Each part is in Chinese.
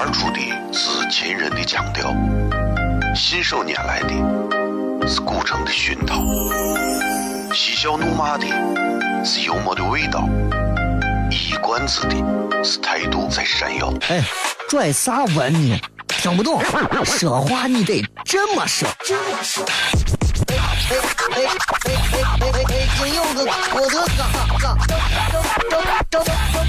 而出的是秦人的腔调，信手拈来的是古城的熏陶，嬉笑怒骂的是幽默的味道，一冠子的是态度在闪耀。哎，拽啥文呢？听不懂，说话你得这么说。哎哎哎哎哎哎哎！金柚子，我的嘎嘎，张张张张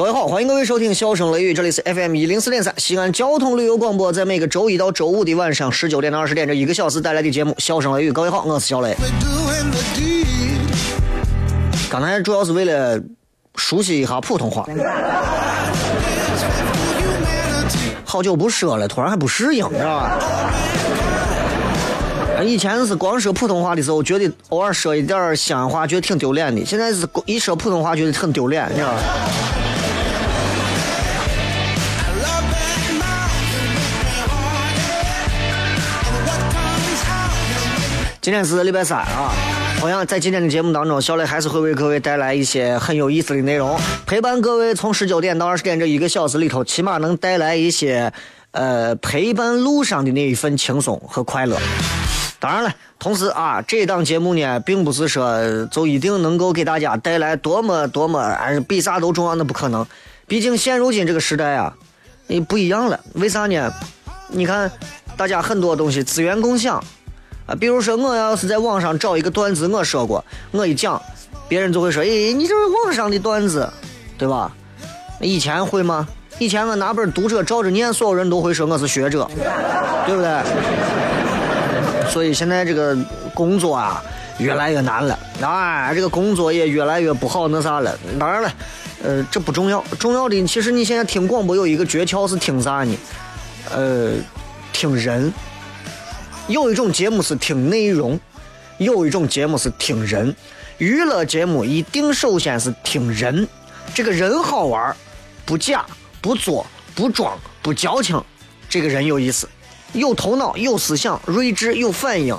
各位好，欢迎各位收听《笑声雷雨》，这里是 FM 一零四点三西安交通旅游广播，在每个周一到周五的晚上十九点到二十点这一个小时带来的节目《笑声雷雨》。各位好，我是小雷。刚才主要是为了熟悉一下普通话，好久不说了，突然还不适应，知道吧？以前是光说普通话的时候，觉得偶尔说一点西安话，觉得挺丢脸的。现在是一说普通话，觉得很丢脸，你知道吧？今天是礼拜三啊，同样在今天的节目当中，小磊还是会为各位带来一些很有意思的内容，陪伴各位从十九点到二十点这一个小时里头，起码能带来一些呃陪伴路上的那一份轻松和快乐。当然了，同时啊，这档节目呢，并不是说就一定能够给大家带来多么多么哎比啥都重要，那不可能。毕竟现如今这个时代啊，你不一样了。为啥呢？你看，大家很多东西资源共享。比如说我要是在网上找一个段子，我说过，我一讲，别人就会说，哎，你这是网上的段子，对吧？以前会吗？以前我拿本读者照着念，所有人都会说我是学者，对不对？所以现在这个工作啊，越来越难了，啊，这个工作也越来越不好那啥了。当然了，呃，这不重要，重要的其实你现在听广播有一个诀窍是听啥呢？呃，听人。有一种节目是听内容，有一种节目是听人。娱乐节目一定首先是听人，这个人好玩，不假不作不装不矫情，这个人有意思，有头脑有思想，睿智有反应，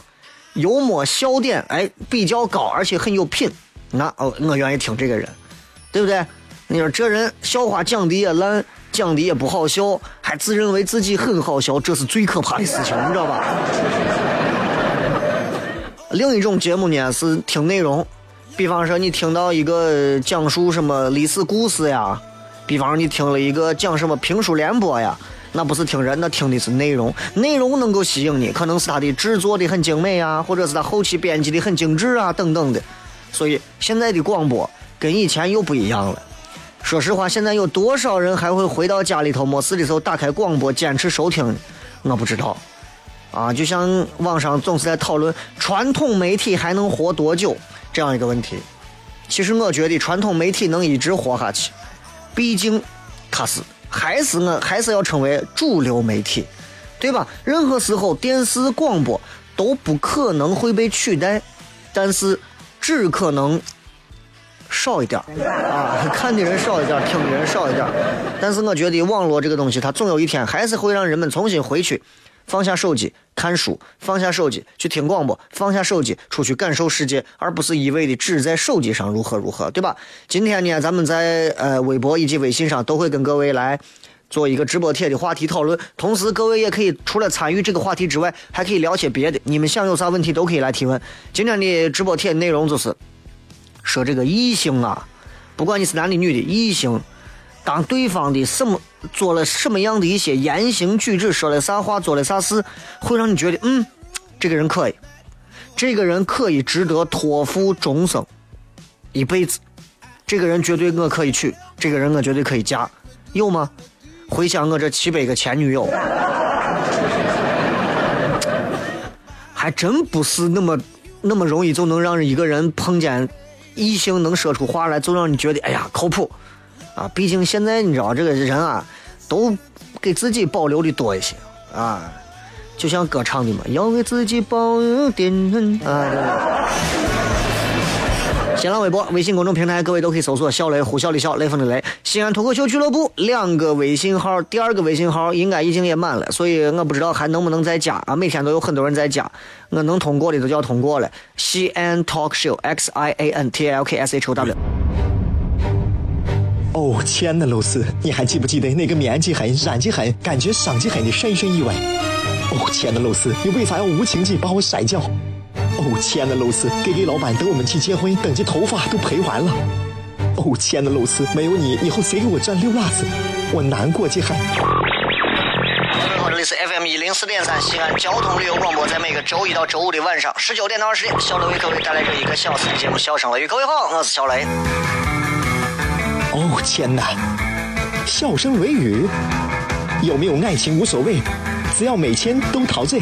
幽默笑点哎比较高，而且很有品。那哦，我愿意听这个人，对不对？你说这人笑话讲的也烂。讲的也不好笑，还自认为自己很好笑，这是最可怕的事情，你知道吧？另一种节目呢是听内容，比方说你听到一个讲述什么历史故事呀，比方说你听了一个讲什么评书联播呀，那不是听人，那听的是内容，内容能够吸引你，可能是它的制作的很精美啊，或者是它后期编辑的很精致啊，等等的。所以现在的广播跟以前又不一样了。说实话，现在有多少人还会回到家里头没事的时候打开广播坚持收听？我不知道。啊，就像网上总是在讨论传统媒体还能活多久这样一个问题。其实我觉得传统媒体能一直活下去，毕竟它是还是我还是要成为主流媒体，对吧？任何时候电视广播都不可能会被取代，但是只可能。少一点啊，看的人少一点，听的人少一点。但是我觉得网络这个东西，它总有一天还是会让人们重新回去，放下手机看书，放下手机去听广播，放下手机出去感受世界，而不是一味的只在手机上如何如何，对吧？今天呢，咱们在呃微博以及微信上都会跟各位来做一个直播贴的话题讨论，同时各位也可以除了参与这个话题之外，还可以聊些别的。你们想有啥问题都可以来提问。今天的直播贴内容就是。说这个异性啊，不管你是男的女的，异性，当对方的什么做了什么样的一些言行举止，说了啥话，做了啥事，会让你觉得，嗯，这个人可以，这个人可以值得托付终生，一辈子，这个人绝对我可以娶，这个人我绝对可以嫁，有吗？回想我这七百个前女友，还真不是那么那么容易就能让一个人碰见。异性能说出话来，就让你觉得哎呀靠谱啊。毕竟现在你知道这个人啊，都给自己保留的多一些啊。就像歌唱的嘛，要给自己保留点啊。新浪微博、微信公众平台，各位都可以搜索“小雷”呼啸的小雷锋的雷。西安脱口秀俱乐部两个微信号，第二个微信号应该已经也满了，所以我不知道还能不能再加啊。每天都有很多人在加，我能通过的都叫通过了。西安 Talk Show X I A N T L K S H O W。哦，亲爱的露丝，你还记不记得那个面积狠、染技狠、感觉伤及狠的深深意外？哦，亲爱的露丝，你为啥要无情地把我甩掉？哦，亲爱的露丝给给老板等我们去结婚，等这头发都赔完了。哦，亲爱的露丝，没有你，以后谁给我赚溜辣子？我难过极了。各位好，这里是 FM 一零四点三西安交通旅游广播，在每个周一到周五的晚上十九点到二十点，小雷为各位带来这一个小时的节目《笑声雷雨》。各位好，我是小雷。哦，天哪！笑声雷雨，有没有爱情无所谓，只要每天都陶醉。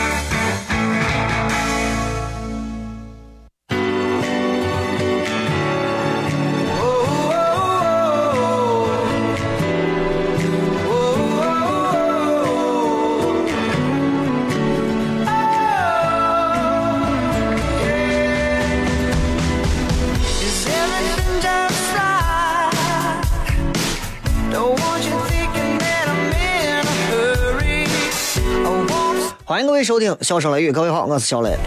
欢迎各位收听《笑声雷雨》，各位好，我是小雷。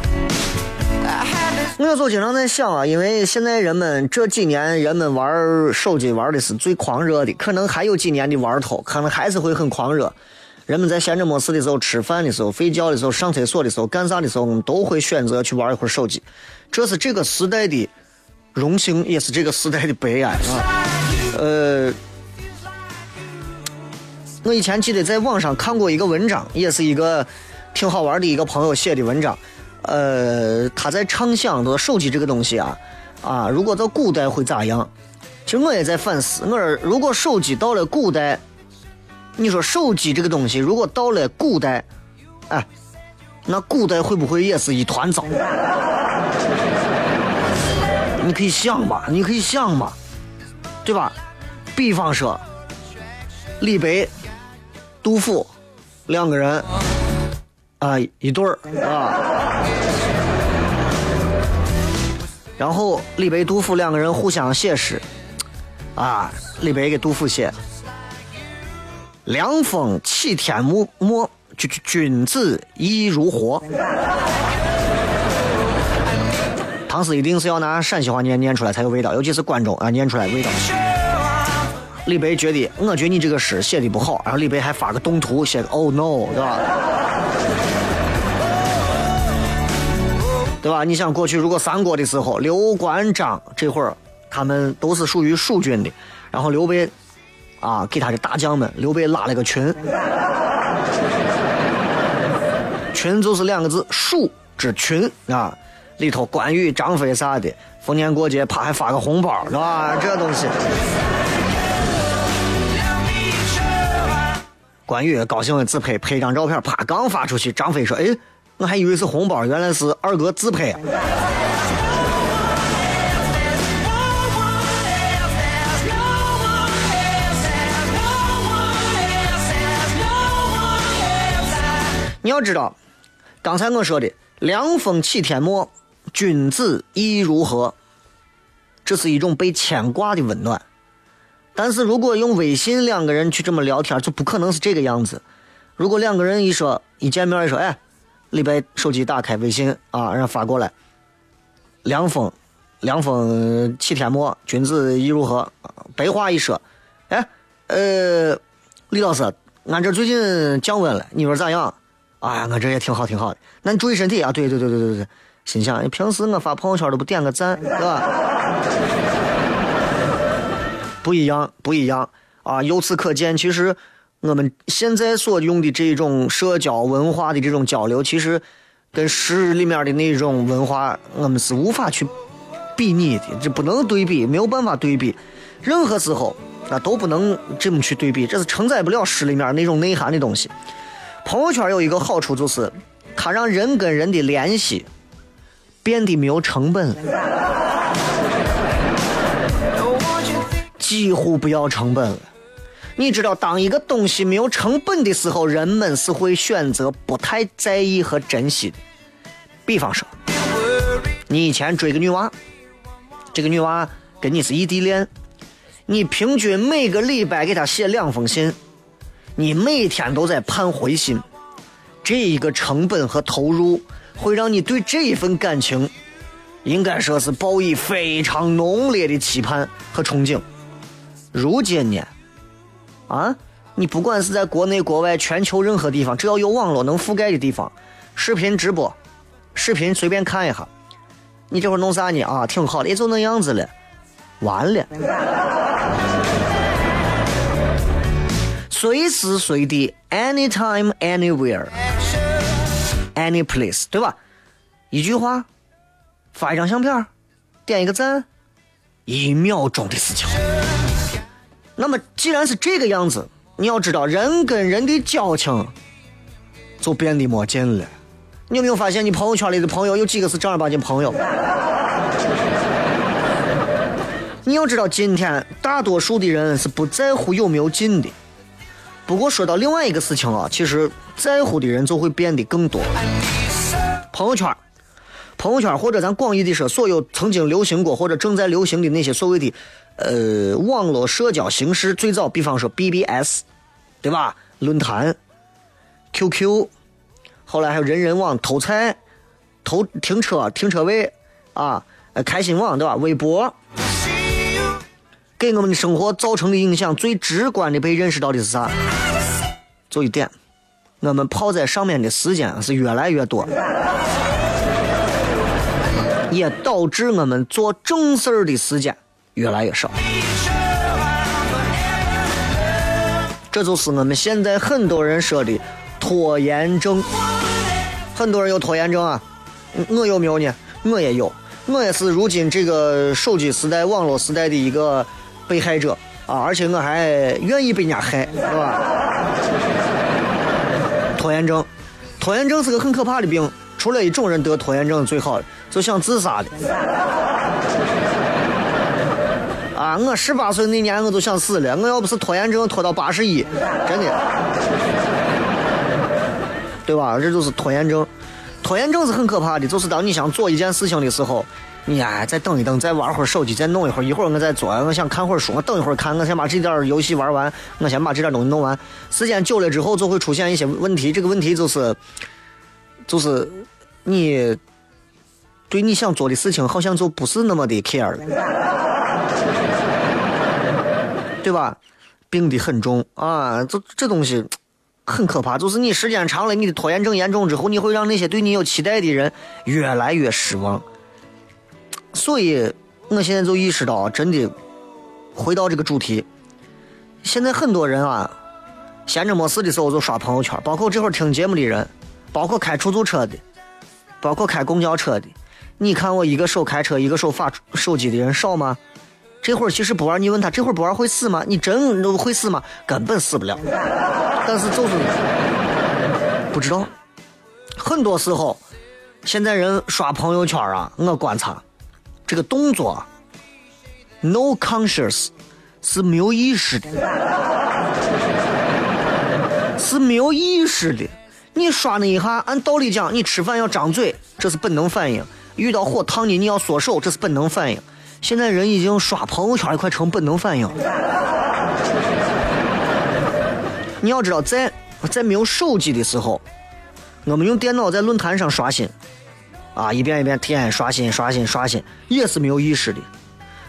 我有时候经常在想啊，因为现在人们这几年人们玩手机玩的是最狂热的，可能还有几年的玩头，可能还是会很狂热。人们在闲着没事的时候、吃饭的时候、睡觉的时候、上厕所的时候、干啥的时候，我们都会选择去玩一会儿手机。这是这个时代的荣幸，也是这个时代的悲哀啊。呃，我以前记得在网上看过一个文章，也是一个挺好玩的一个朋友写的文章。呃，他在畅想说手机这个东西啊，啊，如果到古代会咋样？其实我也在反思，我说如果手机到了古代，你说手机这个东西如果到了古代，哎，那古代会不会也是一团糟？你可以想吧，你可以想吧，对吧？比方说，李白、杜甫两个人啊、一对儿啊，然后李白、杜甫两个人互相写诗啊，李白给杜甫写“凉风起天幕末，君君子意如活”。唐诗一定是要拿陕西话念念出来才有味道，尤其是关中啊，念出来味道。李白觉得，我觉得你这个诗写的不好，然后李白还发个动图，写个 “Oh no”，对吧？对吧？你想过去如果三国的时候，刘关张这会儿他们都是属于蜀军的，然后刘备啊给他的大将们，刘备拉了个群，群就是两个字，蜀之群啊，里头关羽、张飞啥的，逢年过节啪还发个红包，是吧？这东西。关羽高兴的自拍，拍张照片，啪刚发出去，张飞说：“哎，我还以为是红包，原来是二哥自拍。”你要知道，刚才我说的“凉风起天末，君子意如何”，这是一种被牵挂的温暖。但是如果用微信两个人去这么聊天，就不可能是这个样子。如果两个人一说一见面一说，哎，李白手机打开微信啊，然后发过来，凉风，凉风起天末，君子意如何？白话一说，哎，呃，李老师，俺这最近降温了，你说咋样？哎呀，我这也挺好，挺好的。那你注意身体啊！对对对对对对。心想，平时我发朋友圈都不点个赞，对吧？不一样，不一样啊！由此可见，其实我们现在所用的这种社交文化的这种交流，其实跟诗里面的那种文化，我们是无法去比拟的，这不能对比，没有办法对比，任何时候那都不能这么去对比，这是承载不了诗里面那种内涵的东西。朋友圈有一个好处就是，它让人跟人的联系变得没有成本了，几乎不要成本了。你知道，当一个东西没有成本的时候，人们是会选择不太在意和珍惜的。比方说，你以前追个女娃，这个女娃跟你是异地恋，你平均每个礼拜给她写两封信，你每天都在盼回信，这一个成本和投入会让你对这一份感情，应该说是抱以非常浓烈的期盼和憧憬。如今呢，啊，你不管是在国内、国外、全球任何地方，只要有网络能覆盖的地方，视频直播，视频随便看一下，你这会儿弄啥呢？啊，挺好的，也就那样子了，完了。随时随地，anytime anywhere any place，对吧？一句话，发一张相片，点一个赞，一秒钟的事情。那么既然是这个样子，你要知道人跟人的交情就变得没劲了。你有没有发现，你朋友圈里的朋友有几个是正儿八经朋友？你要知道，今天大多数的人是不在乎有没有劲的。不过说到另外一个事情啊，其实在乎的人就会变得更多。朋友圈，朋友圈或者咱广义的说，所有曾经流行过或者正在流行的那些所谓的呃网络社交形式，最早比方说 BBS，对吧？论坛、QQ，后来还有人人网、偷菜、偷停车、停车位啊，呃开心网对吧？微博，给我们的生活造成的影响最直观的被认识到的是啥？就一点，我们泡在上面的时间是越来越多，也导致我们做正事儿的时间越来越少。这就是我们现在很多人说的拖延症。很多人有拖延症啊，我有没有呢？我也有，我也是如今这个手机时代、网络时代的一个被害者啊，而且我还愿意被人家害，是吧？拖延症，拖延症是个很可怕的病，除了一种人得拖延症最好的，就想自杀的。啊，我十八岁那年我都想死了，我要不是拖延症拖到八十一，真的，对吧？这就是拖延症。拖延症是很可怕的，就是当你想做一件事情的时候，你哎再等一等，再玩会儿手机，再弄一会儿，一会儿我再做，我想看会儿书，我等一会儿看，我先把这点儿游戏玩完，我先把这点东西弄完。时间久了之后，就会出现一些问题，这个问题就是，就是你对你想做的事情好像就不是那么的 care 了。对吧？病得很重啊，这这东西很可怕。就是你时间长了，你的拖延症严重之后，你会让那些对你有期待的人越来越失望。所以，我现在就意识到，真的，回到这个主题，现在很多人啊，闲着没事的时候就刷朋友圈，包括这会儿听节目的人，包括开出租车的，包括开公交车的。你看我一个手开车，一个手发手机的人少吗？这会儿其实不玩，你问他这会儿不玩会死吗？你真会死吗？根本死不了。但是就是不知道，很多时候，现在人刷朋友圈啊，我观察这个动作，no conscious 是没有意识的，是没有意识的。你刷那一下，按道理讲，你吃饭要张嘴，这是本能反应；遇到火烫你，你要缩手，这是本能反应。现在人已经刷朋友圈也快成本能反应。你要知道，在在没有手机的时候，我们用电脑在论坛上刷新，啊，一遍一遍天刷新刷新刷新，也是没有意识的。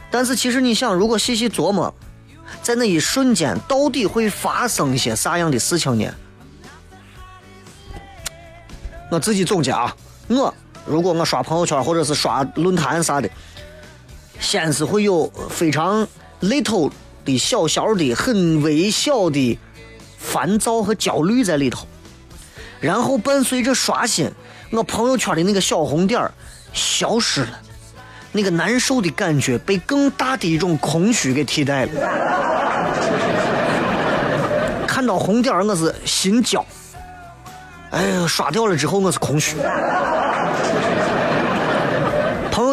但是其实你想，如果细细琢磨，在那一瞬间，到底会发生一些啥样的事情呢？我自己总结啊，我如果我刷朋友圈或者是刷论坛啥的。先是会有非常 little 的小小的、很微小的烦躁和焦虑在里头，然后伴随着刷新，我朋友圈的那个小红点消失了，那个难受的感觉被更大的一种空虚给替代了。看到红点，我是心焦。哎呀，刷掉了之后我是空虚。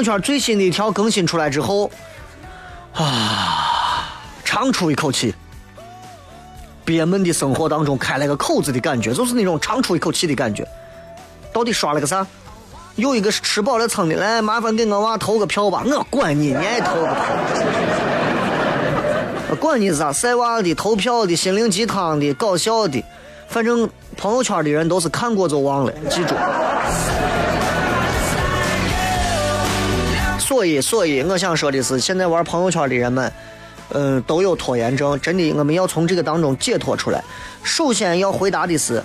圈最新的一条更新出来之后，啊，长出一口气。憋闷的生活当中开了个口子的感觉，就是那种长出一口气的感觉。到底刷了个啥？有一个是吃饱了撑的，来麻烦给我娃投个票吧，我管你，你爱投不投？我管你是啥晒娃的、投票的、心灵鸡汤的、搞笑的，反正朋友圈的人都是看过就忘了，记住。所以，所以我想说的是，现在玩朋友圈的人们，嗯、都有拖延症，真的，我们要从这个当中解脱出来。首先要回答的是，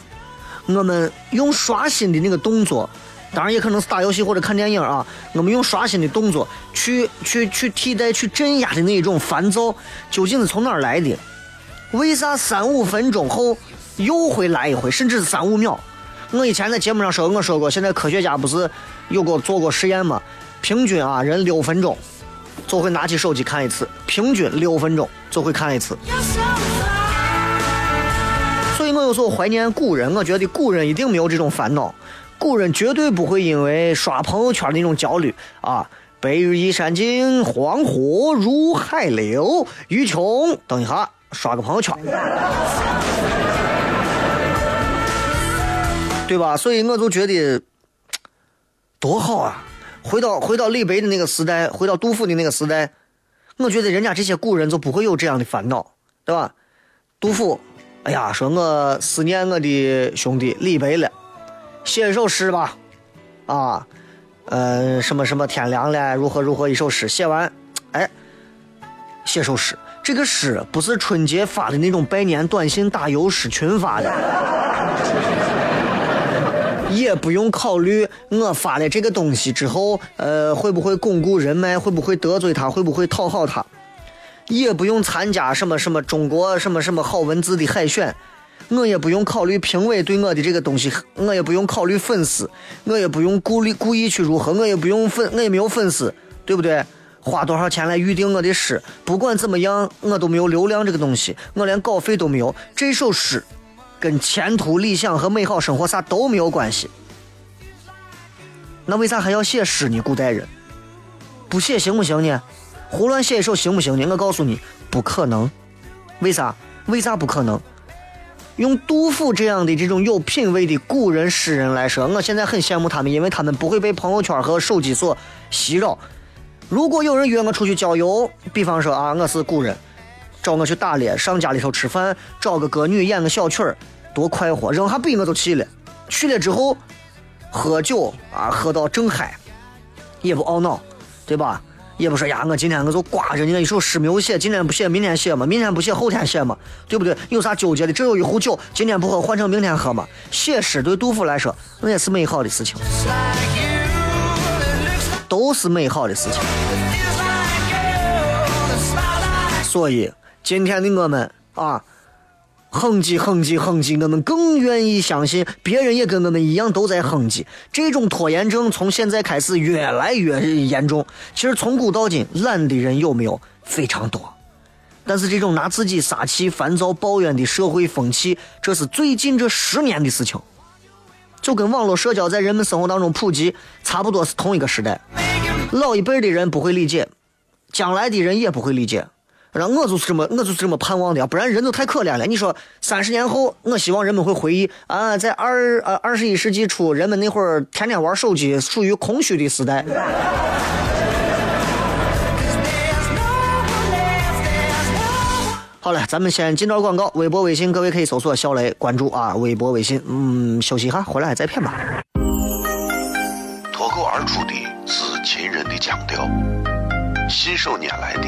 我们用刷新的那个动作，当然也可能是打游戏或者看电影啊，我们用刷新的动作去去去替代、去镇压的那一种烦躁，究竟是从哪儿来的？为啥三五分钟后又会来一回，甚至是三五秒？我以前在节目上说，我说过，现在科学家不是有过做过实验吗？平均啊，人六分钟就会拿起手机看一次，平均六分钟就会看一次。所以我有时候怀念古人，我觉得古人一定没有这种烦恼，古人绝对不会因为刷朋友圈的那种焦虑啊。白日依山尽，黄河入海流。欲穷，等一下，刷个朋友圈，对吧？所以我就觉得多好啊！回到回到李白的那个时代，回到杜甫的那个时代，我觉得人家这些古人就不会有这样的烦恼，对吧？杜甫，哎呀，说我思念我的兄弟李白了，写一首诗吧，啊，呃，什么什么天凉了，如何如何一首诗，写完，哎，写首诗。这个诗不是春节发的那种拜年短信打油诗群发的，也不用考虑我发了这个东西之后，呃，会不会巩固人脉，会不会得罪他，会不会讨好他，也不用参加什么什么中国什么什么好文字的海选，我也不用考虑评委对我的这个东西，我也不用考虑粉丝，我也不用故意故意去如何，我也不用粉，我也没有粉丝，对不对？花多少钱来预定我的诗？不管怎么样，我都没有流量这个东西，我连稿费都没有。这首诗跟前途理想和美好生活啥都没有关系。那为啥还要写诗呢？古代人不写行不行呢？胡乱写一首行不行呢？我告诉你，不可能。为啥？为啥不可能？用杜甫这样的这种有品位的古人诗人来说，我现在很羡慕他们，因为他们不会被朋友圈和手机所袭扰。如果有人约我出去郊游，比方说啊，我是古人，找我去打猎，上家里头吃饭，找个歌女演个小曲儿，多快活！扔下笔我就去了。去了之后，喝酒啊，喝到正嗨，也不懊恼，对吧？也不说呀，我今天我就挂着你那一首诗没有写，今天不写明天写嘛，明天不写后天写嘛，对不对？有啥纠结的？这有一壶酒，今天不喝换成明天喝嘛。写诗对杜甫来说，那也是美好的事情，都是美好的事情。所以今天的我们啊，哼唧哼唧哼唧，我们更愿意相信别人也跟我们一样都在哼唧。这种拖延症从现在开始越来越严重。其实从古到今，懒的人有没有非常多，但是这种拿自己撒气、烦躁、抱怨的社会风气，这是最近这十年的事情。就跟网络社交在人们生活当中普及差不多是同一个时代。老一辈的人不会理解，将来的人也不会理解。然后我就是这么，我就是这么盼望的啊，不然人都太可怜了。你说三十年后，我希望人们会回忆啊，在二呃二十一世纪初，人们那会儿天天玩手机，属于空虚的时代。好了，咱们先进段广告，微博、微信，各位可以搜索小雷关注啊，微博、微信，嗯，休息一下，回来再片吧。脱口而出的是秦人的腔调，信手拈来的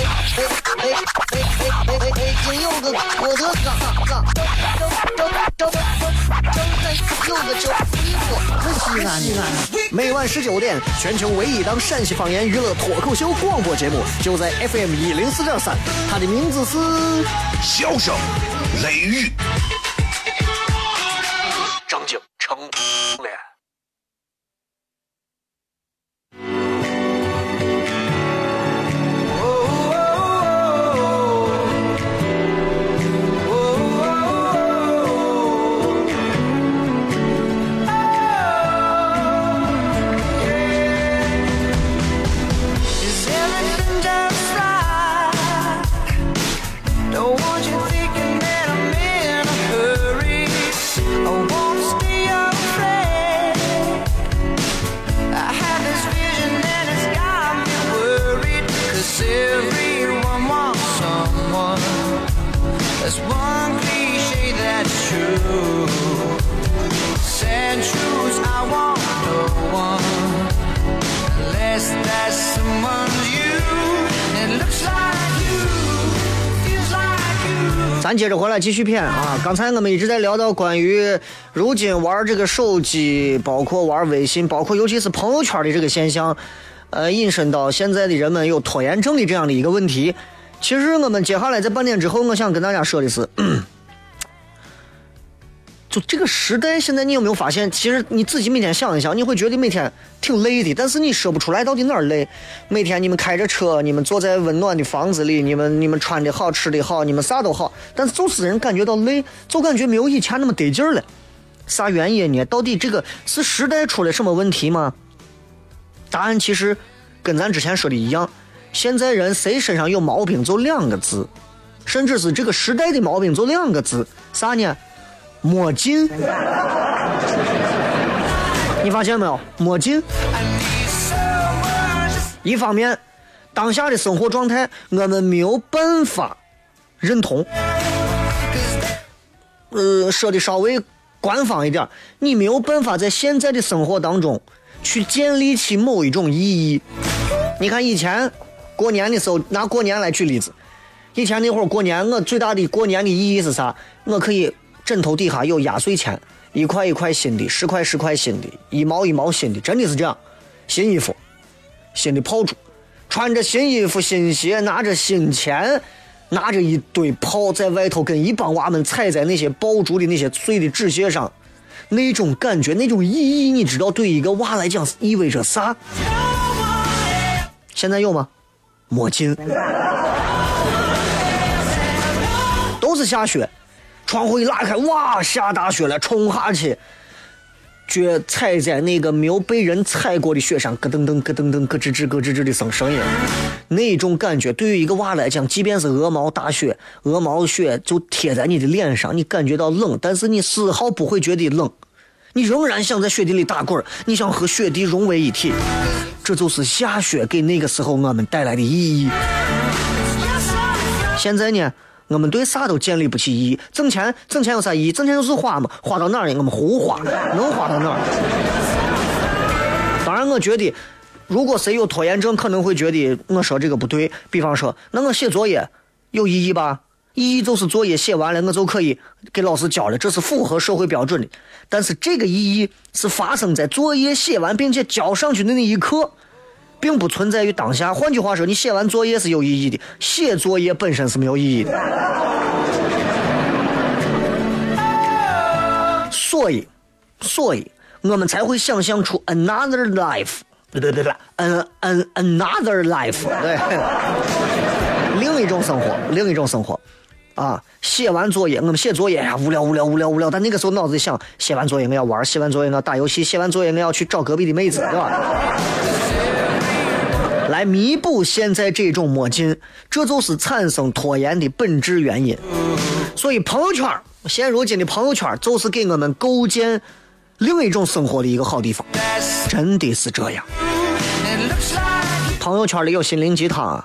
哎哎哎！金有个我的哥哥，周周周周周周有个就我西安，西安。每晚十九点，全球唯一档陕西方言娱乐脱口秀广播节目，就在 FM 一零四点三，它的名字是。笑声雷雨，张景成脸。接着回来继续片啊！刚才我们一直在聊到关于如今玩这个手机，包括玩微信，包括尤其是朋友圈的这个现象，呃，引申到现在的人们有拖延症的这样的一个问题。其实我们接下来在半点之后，我想跟大家说的是，就这个时代，现在你有没有发现？其实你自己每天想一想，你会觉得每天挺累的，但是你说不出来到底哪儿累。每天你们开着车，你们坐在温暖的房子里，你们你们穿的好，吃的好，你们啥都好，但是就是人感觉到累，就感觉没有以前那么得劲儿了。啥原因呢？到底这个是时代出了什么问题吗？答案其实跟咱之前说的一样，现在人谁身上有毛病就两个字，甚至是这个时代的毛病就两个字，啥呢？没劲。你发现没有？没劲。一方面，当下的生活状态我们没有办法认同。呃，说的稍微官方一点，你没有办法在现在的生活当中去建立起某一种意义。你看以前过年的时候，拿过年来举例子，以前那会儿过年，我最大的过年的意义是啥？我可以枕头底下有压岁钱，一块一块新的，十块十块新的，一毛一毛新的，真的是这样。新衣服，新的炮竹，穿着新衣服、新鞋，拿着新钱，拿着一堆炮，在外头跟一帮娃们踩在那些爆竹的那些碎的纸屑上，那种感觉，那种意义，你知道对一个娃来讲意味着啥？现在有吗？没劲。都是下雪，窗户一拉开，哇，下大雪了，冲下去，脚踩在那个没有被人踩过的雪上，咯噔噔、咯噔噔、咯吱吱、咯吱吱的声声音，那种感觉对于一个娃来讲，即便是鹅毛大雪，鹅毛雪就贴在你的脸上，你感觉到冷，但是你丝毫不会觉得冷，你仍然想在雪地里打滚，你想和雪地融为一体，这就是下雪给那个时候我们带来的意义。现在呢，我们对啥都建立不起意义。挣钱，挣钱有啥意义？挣钱就是花嘛，花到哪儿呢？我们胡花，能花到哪儿？当然，我觉得，如果谁有拖延症，可能会觉得我说这个不对。比方说，那我写作业有意义吧？意义就是作业写完了，我就可以给老师交了，这是符合社会标准的。但是这个意义是发生在作业写完并且交上去的那一刻。并不存在于当下。换句话说，你写完作业是有意义的，写作业本身是没有意义的。所以，所以我们才会想象出 another life，对对对对，an an another life，对，另一种生活，另一种生活。啊，写完作业，我们写作业呀，无聊无聊无聊无聊。但那个时候脑子里想，写完作业我要玩，写完作业我要打游戏，写完作业我要去找隔壁的妹子，对吧？来弥补现在这种没劲，这就是产生拖延的本质原因。所以朋友圈，现如今的朋友圈就是给我们构建另一种生活的一个好地方，真的是这样。朋友圈里有心灵鸡汤，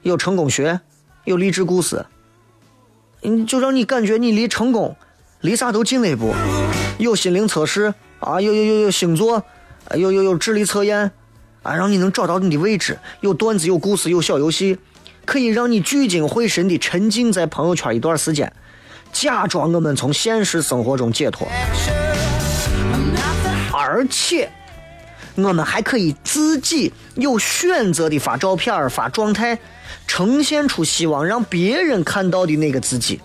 有成功学，有励志故事，嗯，就让你感觉你离成功，离啥都近了一步。有心灵测试啊，有有有有星座，有有有智力测验。啊，让你能找到你的位置，有段子，有故事，有小游戏，可以让你聚精会神地沉浸在朋友圈一段时间，假装我们从现实生活中解脱。而且我们还可以自己有选择的发照片、发状态，呈现出希望让别人看到的那个自己。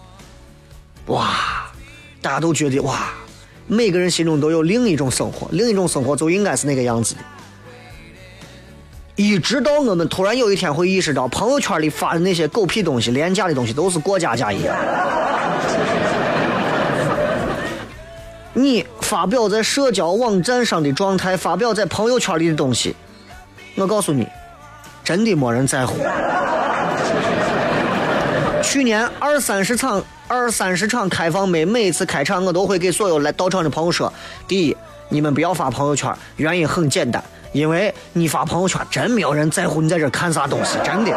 哇，大家都觉得哇，每个人心中都有另一种生活，另一种生活就应该是那个样子的。一直到我们突然有一天会意识到，朋友圈里发的那些狗屁东西、廉价的东西都是过家家一样。你发表在社交网站上的状态，发表在朋友圈里的东西，我告诉你，真的没人在乎。去年二三十场二三十场开放麦，每一次开场我都会给所有来到场的朋友说：第一，你们不要发朋友圈，原因很简单，因为你发朋友圈真没有人在乎你在这看啥东西，真的。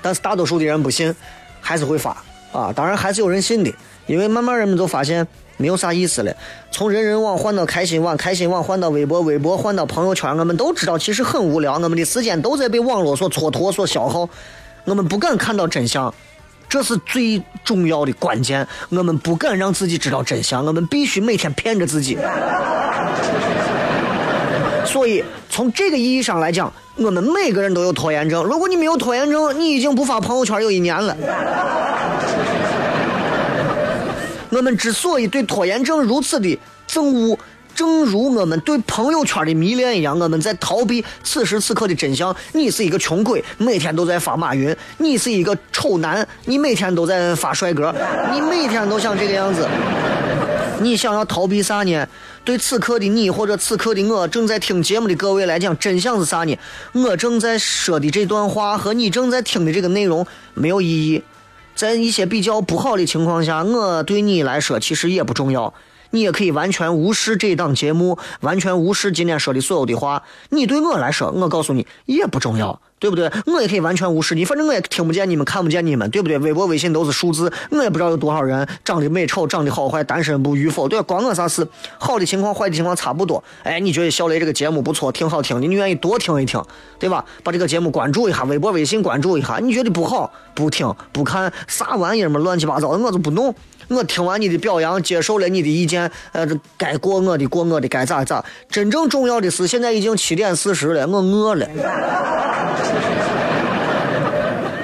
但是大多数的人不信，还是会发啊。当然还是有人信的，因为慢慢人们就发现没有啥意思了。从人人网换到开心网，开心网换到微博，微博换到朋友圈，我们都知道其实很无聊，我们的时间都在被网络所蹉跎、所消耗，我们不敢看到真相。这是最重要的关键，我们不敢让自己知道真相，我们必须每天骗着自己。所以，从这个意义上来讲，我们每个人都有拖延症。如果你没有拖延症，你已经不发朋友圈有一年了。我们之所以对拖延症如此的憎恶，正如我们对朋友圈的迷恋一样，我们在逃避此时此刻的真相。你是一个穷鬼，每天都在发马云；你是一个丑男，你每天都在发帅哥，你每天都像这个样子。你想要逃避啥呢？对此刻的你或者此刻的我正在听节目的各位来讲，真相是啥呢？我正在说的这段话和你正在听的这个内容没有意义。在一些比较不好的情况下，我对你来说其实也不重要。你也可以完全无视这档节目，完全无视今天说的所有的话。你对我来说，我告诉你也不重要，对不对？我也可以完全无视你，反正我也听不见你们，看不见你们，对不对？微博、微信都是数字，我也不知道有多少人长得美丑、长得好坏、单身不与否，对吧？关我啥事？好的情况、坏的情况差不多。哎，你觉得小雷这个节目不错，挺好听的，你愿意多听一听，对吧？把这个节目关注一下，微博、微信关注一下。你觉得不好，不听不看，啥玩意儿嘛，乱七八糟的，我就不弄。我听完你的表扬，接受了你的意见，呃，这该过我的过我的，该咋咋。真正重要的是，现在已经七点四十了，我饿了，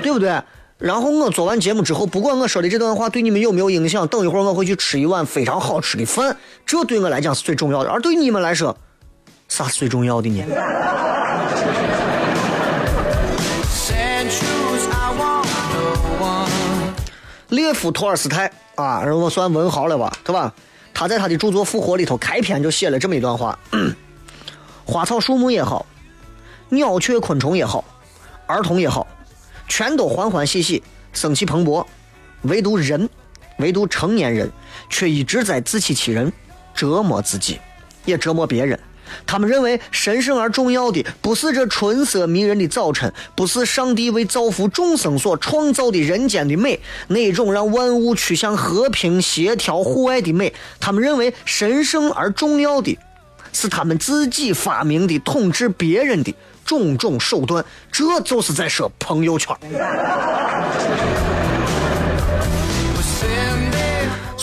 对不对？然后我做完节目之后，不管我说的这段话对你们有没有影响，等一会儿我会去吃一碗非常好吃的饭，这对我来讲是最重要的。而对你们来说，啥是最重要的呢？列夫·托尔斯泰啊，我算文豪了吧，对吧？他在他的著作《复活》里头开篇就写了这么一段话：花草树木也好，鸟雀昆虫也好，儿童也好，全都欢欢喜喜，生气蓬勃，唯独人，唯独成年人，却一直在自欺欺人，折磨自己，也折磨别人。他们认为神圣而重要的不是这春色迷人的早晨，不是上帝为造福众生所创造的人间的美，那种让万物趋向和平、协调、互爱的美。他们认为神圣而重要的是他们自己发明的统治别人的种种手段。这就是在说朋友圈。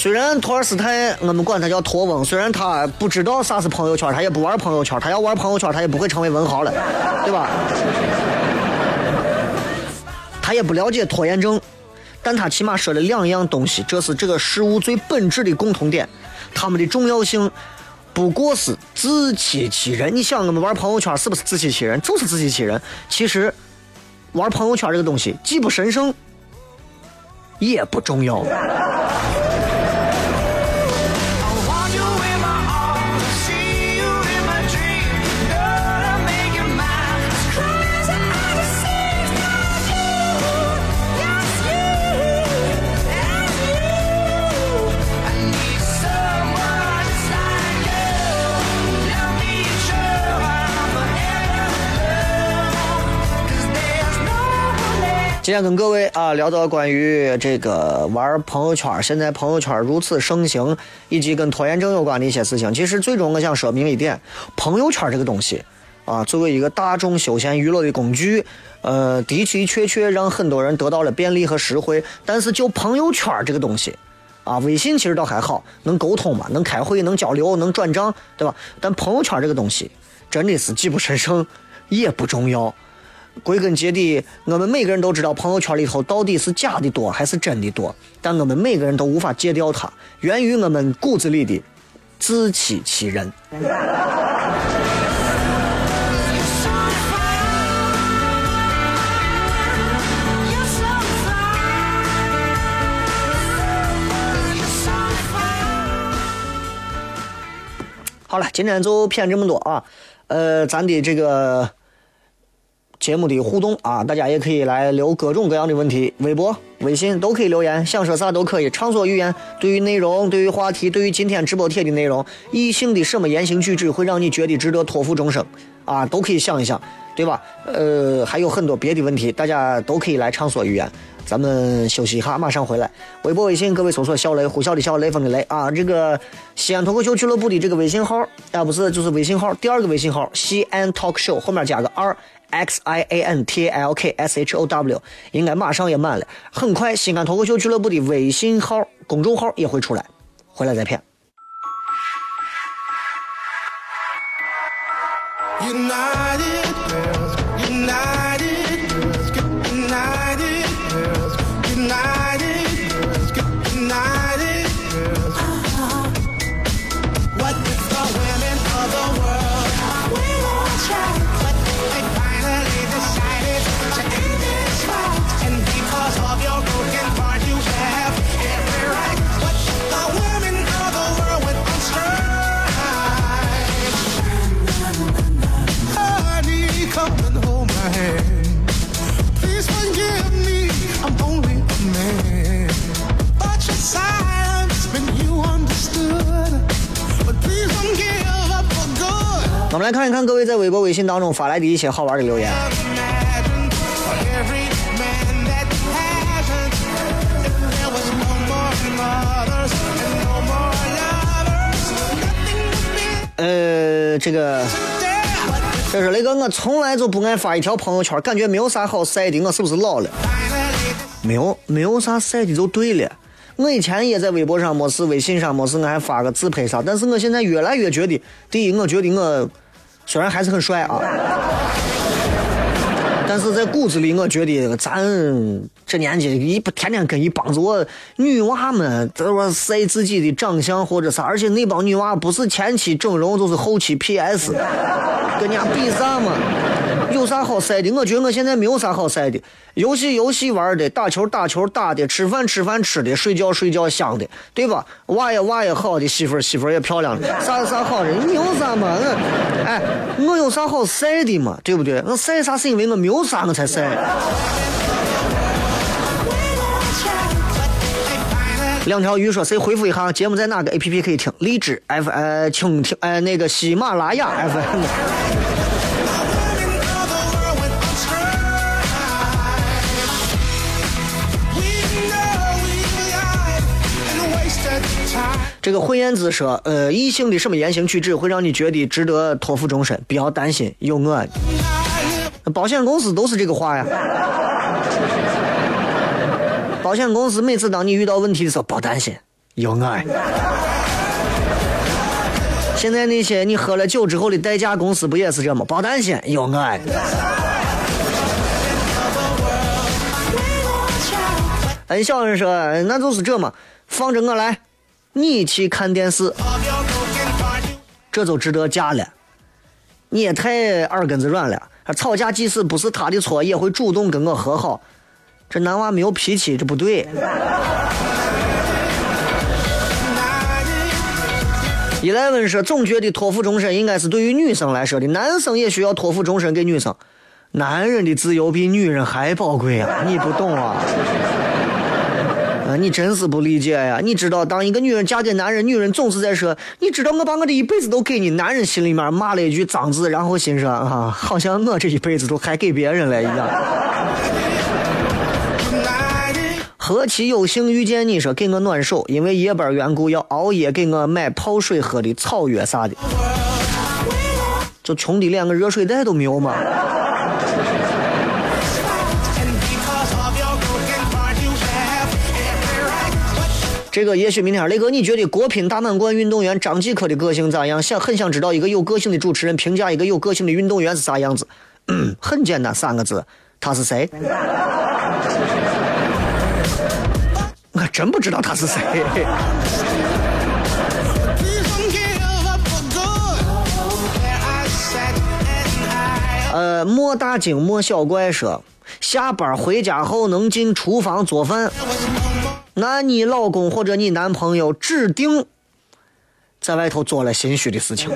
虽然托尔斯泰我们管他叫托翁，虽然他不知道啥是朋友圈，他也不玩朋友圈，他要玩朋友圈，他也不会成为文豪了，对吧？他也不了解拖延症，但他起码说了两样东西，这是这个事物最本质的共同点，他们的重要性不过是自欺欺人。你想，我们玩朋友圈是不是自欺欺人？就是自欺欺人。其实玩朋友圈这个东西既不神圣，也不重要。今天跟各位啊聊到关于这个玩朋友圈，现在朋友圈如此盛行，以及跟拖延症有关的一些事情。其实最终我想说明一点，朋友圈这个东西啊，作为一个大众休闲娱乐的工具，呃，的的确确让很多人得到了便利和实惠。但是就朋友圈这个东西，啊，微信其实倒还好，能沟通嘛，能开会，能交流，能转账，对吧？但朋友圈这个东西真的是既不神圣，也不重要。归根结底，我们每个人都知道朋友圈里头到底是假的多还是真的多，但我们每个人都无法戒掉它，源于我们骨子里的自欺欺人。好了，今天就骗这么多啊。呃，咱的这个节目的互动啊，大家也可以来留各种各样的问题，微博、微信都可以留言，想说啥都可以，畅所欲言。对于内容、对于话题、对于今天直播贴的内容，异性的什么言行举止会让你觉得值得托付终生啊，都可以想一想，对吧？呃，还有很多别的问题，大家都可以来畅所欲言。咱们休息一下，马上回来。微博、微信，各位搜索“小雷”，呼啸的小，雷锋的雷啊。这个西安脱口秀俱乐部的这个微信号，啊不是，就是微信号，第二个微信号西安 talk show 后面加个 r x i a n t l k s h o w，应该马上也满了。很快，西安脱口秀俱乐部的微信号公众号也会出来，回来再骗。我们来看一看各位在微博、微信当中发来的一些好玩的留言。呃，这个这是雷哥，我从来就不爱发一条朋友圈，感觉没有啥好晒的，我是不是老了？没有，没有啥晒的就对了。我以前也在微博上没事，微信上没事，我还发个自拍啥。但是我现在越来越觉得，第一，我觉得我虽然还是很帅啊，但是在骨子里，我觉得咱这年纪一不天天跟一帮子我女娃们在说晒自己的长相或者啥，而且那帮女娃不是前期整容就是后期 PS，跟人家比啥嘛？有啥好晒的？我觉得我现在没有啥好晒的，游戏游戏玩的，打球打球打的，吃饭吃饭吃的，睡觉睡觉香的，对吧？娃也娃也好的，媳妇儿媳妇儿也漂亮的，啥啥好的？你有啥嘛？我哎，我有啥好晒的嘛？对不对？我晒啥是因为我没有啥我才晒。两条鱼说：“谁回复一下节目在哪个 APP 可以听？荔枝 FM，蜻蜓哎那个喜马拉雅 FM。这个慧燕子说：“呃，异性的什么言行举止会让你觉得值得托付终身？不要担心，有我。保险公司都是这个话呀。保险公司每次当你遇到问题的时候，别担心，有我。现在那些你喝了酒之后的代驾公司不也是这吗？别担心，有我。恩小人说：“那就是这嘛，放着我来，你去看电视，这就值得嫁了。你也太耳根子软了，吵架即使不是他的错，也会主动跟我和好。这男娃没有脾气，这不对。伊莱文说，总觉得托付终身应该是对于女生来说的，男生也需要托付终身给女生。男人的自由比女人还宝贵啊！你不懂啊？你真是不理解呀！你知道，当一个女人嫁给男人，女人总是在说：“你知道我把我的一辈子都给你。”男人心里面骂了一句脏字，然后心说：“啊，好像我这一辈子都还给别人了一样。”何其有幸遇见你说给我暖手，因为夜班缘故要熬夜给我买泡水喝的草药啥的，就穷的连个热水袋都没有嘛。这个也许明天雷哥，你觉得国乒大满贯运动员张继科的个性咋样？想很想知道一个有个性的主持人评价一个有个性的运动员是啥样子。嗯，很简单，三个字，他是谁？我真不知道他是谁。呃，莫大惊莫小怪说，下班回家后能进厨房做饭，那你老公或者你男朋友指定在外头做了心虚的事情。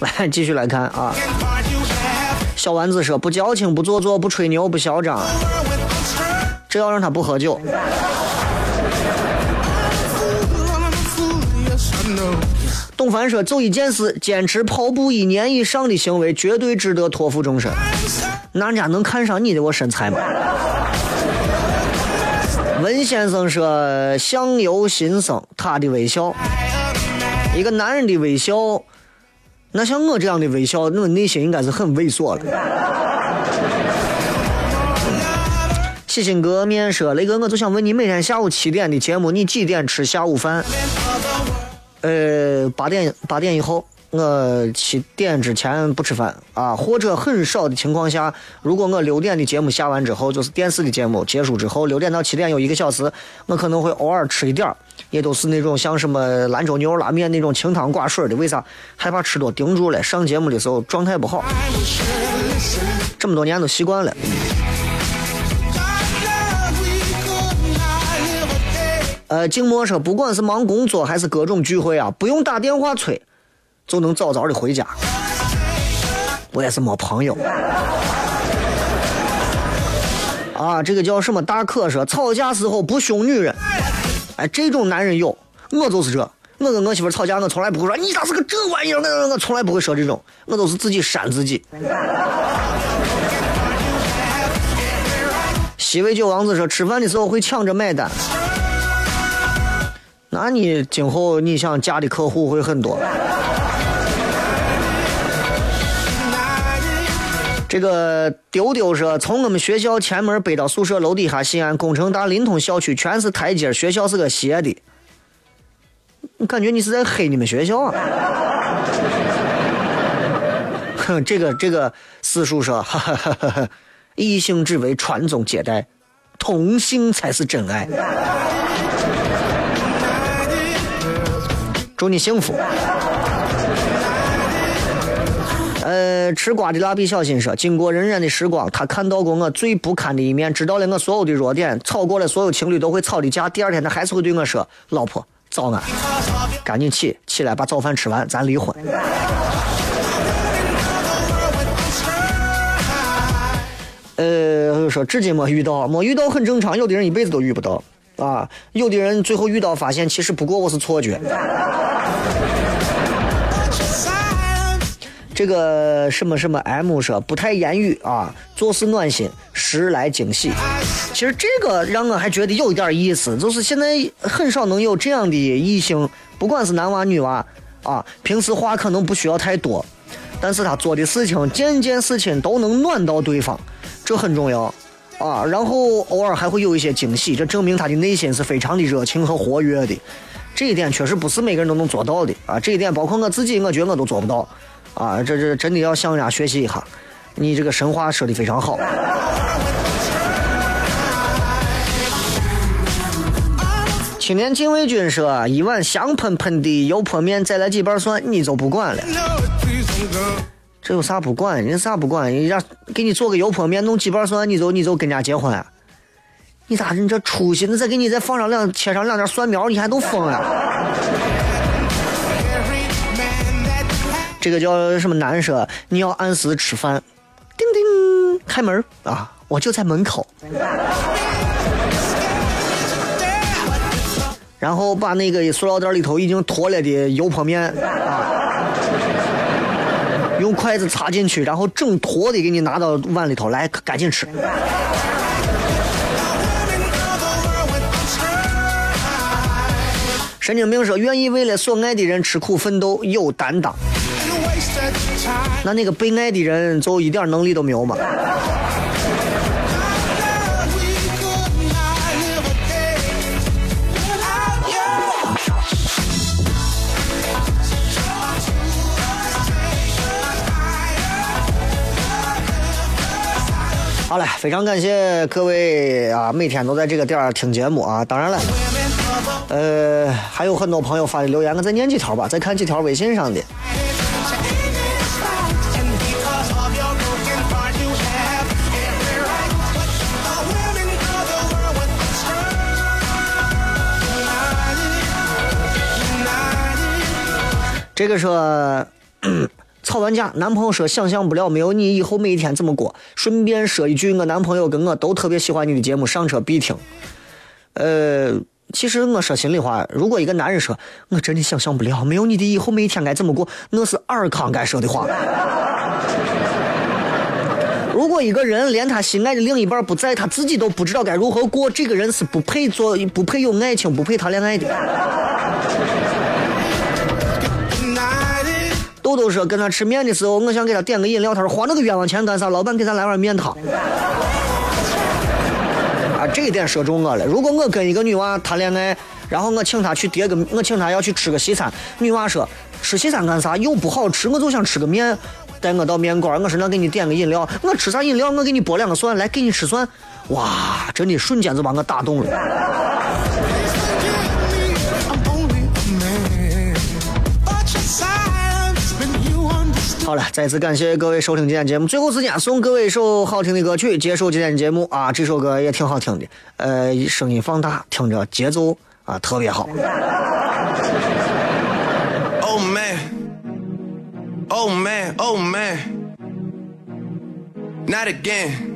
来继续来看啊。小丸子说不矫情不做作不吹牛不嚣张这要让他不喝酒。董凡说，就一件事，坚持跑步一年以上的行为，绝对值得托付终身。那人家能看上你的我身材吗？文先生说，相由心生，他的微笑，一个男人的微笑，那像我这样的微笑，那内心应该是很猥琐的。喜新革面说，雷哥，我就想问你，每天下午七点的节目，你几点吃下午饭？呃，八点八点以后，我七点之前不吃饭啊，或者很少的情况下，如果我六点的节目下完之后，就是电视的节目结束之后，六点到七点有一个小时，我可能会偶尔吃一点也都是那种像什么兰州牛肉拉面那种清汤寡水的。为啥？害怕吃多顶住了，上节目的时候状态不好。这么多年都习惯了。呃，静默说，不管是忙工作还是各种聚会啊，不用打电话催，就能早早的回家。我也是没朋友。啊，这个叫什么？大可说，吵架时候不凶女人。哎，这种男人有，我就是这。我跟我媳妇吵架，我从来不会说你咋是个这玩意儿，我我从来不会说这种，我都是自己扇自己。西魏九王子说，吃饭的时候会抢着买单。那你今后你想嫁的客户会很多。这个丢丢说，从我们学校前门背到宿舍楼底下，西安工程大临潼校区全是台阶，学校是个斜的。感觉你是在黑你们学校啊？哼，这个这个四叔说，哈哈哈哈哈，异性只为传宗接代，同性才是真爱。祝你幸福。呃，吃瓜的蜡笔小新说，经过荏苒的时光，他看到过我最不堪的一面，知道了我所有的弱点，吵过了所有情侣都会吵的架。第二天，他还是会对我说：“老婆，早安，赶紧起，起来把早饭吃完，咱离婚。”呃，说至今没遇到，没遇到很正常，有的人一辈子都遇不到啊，有的人最后遇到发现，其实不过我是错觉。这个什么什么 M 说不太言语啊，做事暖心，时来惊喜。其实这个让我还觉得有一点意思，就是现在很少能有这样的异性，不管是男娃女娃啊，平时话可能不需要太多，但是他做的事情件件事情都能暖到对方，这很重要啊。然后偶尔还会有一些惊喜，这证明他的内心是非常的热情和活跃的。这一点确实不是每个人都能做到的啊！这一点包括我自己，我觉得我都做不到啊！这这真的要向人家学习一下。你这个神话说的非常好。青年禁卫军说：“一碗香喷喷的油泼面，再来几瓣蒜，你就不管了。这有啥不管？人家啥不管？人家给你做个油泼面，弄几瓣蒜，你就你就跟人家结婚、你咋你这出息？那再给你再放上两切上两点蒜苗，你还都疯了？这个叫什么男说你要按时吃饭，叮叮开门啊，我就在门口。然后把那个塑料袋里头已经脱了的油泼面啊，用筷子插进去，然后整坨的给你拿到碗里头来，赶紧吃。神经病说愿意为了所爱的人吃苦奋斗，有担当。那那个被爱的人就一点能力都没有吗？好嘞，非常感谢各位啊，每天都在这个点儿听节目啊。当然了，呃，还有很多朋友发的留言，我再念几条吧，再看几条微信上的。这个说。吵完架男朋友说想象不了没有你以后每一天怎么过。顺便说一句，我男朋友跟我都特别喜欢你的节目，上车必听。呃，其实我说心里话，如果一个男人说我真的想象不了没有你的以后每一天该怎么过，那是尔康该说的话。如果一个人连他心爱的另一半不在，他自己都不知道该如何过，这个人是不配做、不配有爱情、不配谈恋爱的。都说跟他吃面的时候，我想给他点个饮料，他说花那个冤枉钱干啥？老板给咱来碗面汤。啊，这一点说中我了。如果我跟一个女娃谈恋爱，然后我请她去叠个，我请她要去吃个西餐，女娃说吃西餐干啥？又不好吃，我就想吃个面。带我到面馆，我说那给你点个饮料，我吃啥饮料？我给你剥两个蒜，来给你吃蒜。哇，真的瞬间就把我打动了。好了，再次感谢各位收听今天节目。最后时间送各位一首好听的歌曲，结束今天的节目啊！这首歌也挺好听的，呃，声音放大，听着节奏啊特别好。Oh man. Oh man. Oh man. Not again.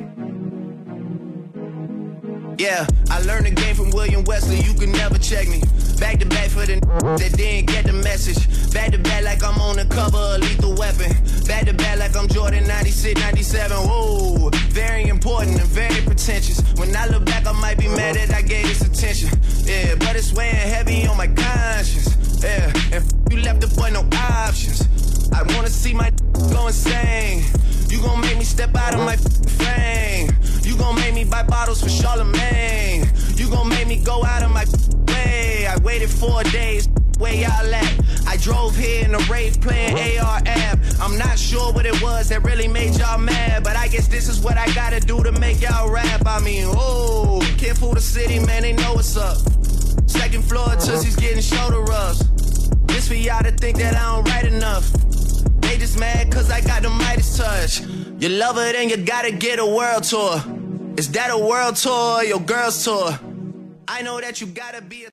Yeah, I learned the game from William Wesley. You can never check me. Back to back for the that didn't get the message. Back to back like I'm on the cover of Lethal Weapon. Back to back like I'm Jordan 96, 97. Whoa, very important and very pretentious. When I look back, I might be mad that I gave this attention. Yeah, but it's weighing heavy on my conscience. Yeah, and you left the boy no options. I wanna see my go insane. You gon' make me step out of my frame. You gon' make me buy bottles for Charlemagne. You gon' make me go out of my way. I waited four days. Where y'all at? I drove here in a rave playing ARF. I'm not sure what it was that really made y'all mad, but I guess this is what I gotta do to make y'all rap. I mean, oh, can't fool the city, man, they know what's up. Second floor, uh-huh. Tootsie's getting shoulder rubs. This for y'all to think that I don't write enough. Just mad cause I got the Midas touch. You love it and you gotta get a world tour. Is that a world tour or your girl's tour? I know that you gotta be a